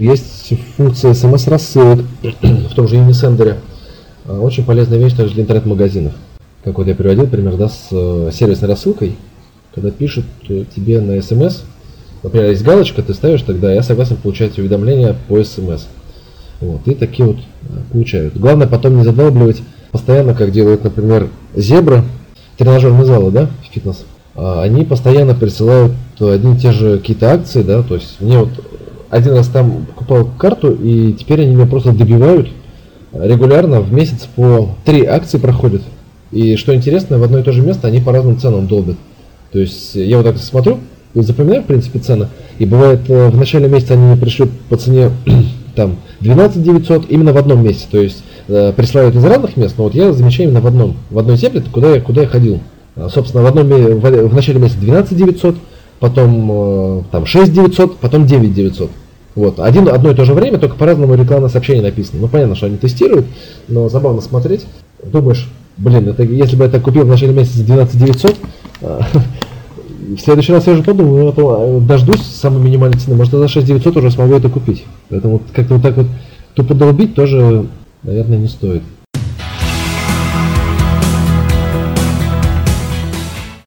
Есть функция смс-рассылок в том же Unisender. А, очень полезная вещь также для интернет-магазинов. Как вот я приводил пример да, с э, сервисной рассылкой, когда пишут э, тебе на смс, например, есть галочка, ты ставишь тогда, я согласен получать уведомления по смс. Вот, и такие вот э, получают. Главное потом не задалбливать постоянно, как делают, например, зебра, тренажерные залы, да, фитнес. А, они постоянно присылают одни и те же какие-то акции, да, то есть мне вот один раз там покупал карту, и теперь они меня просто добивают регулярно, в месяц по три акции проходят. И что интересно, в одно и то же место они по разным ценам долбят. То есть я вот так смотрю, запоминаю, в принципе, цены, и бывает э, в начале месяца они мне пришлют по цене там 12 900 именно в одном месте, то есть э, присылают из разных мест, но вот я замечаю именно в одном, в одной тепле, куда я, куда я ходил. А, собственно, в, одном, в, в начале месяца 12 900, потом э, там 6 900, потом 9 900. Вот. Один, одно и то же время, только по-разному рекламное сообщение написано. Ну, понятно, что они тестируют, но забавно смотреть. Думаешь, блин, это, если бы я это купил в начале месяца 12 900, э, в следующий раз я уже подумаю, а дождусь самой минимальной цены, может, за 6 900 уже смогу это купить. Поэтому как-то вот так вот тупо долбить тоже, наверное, не стоит.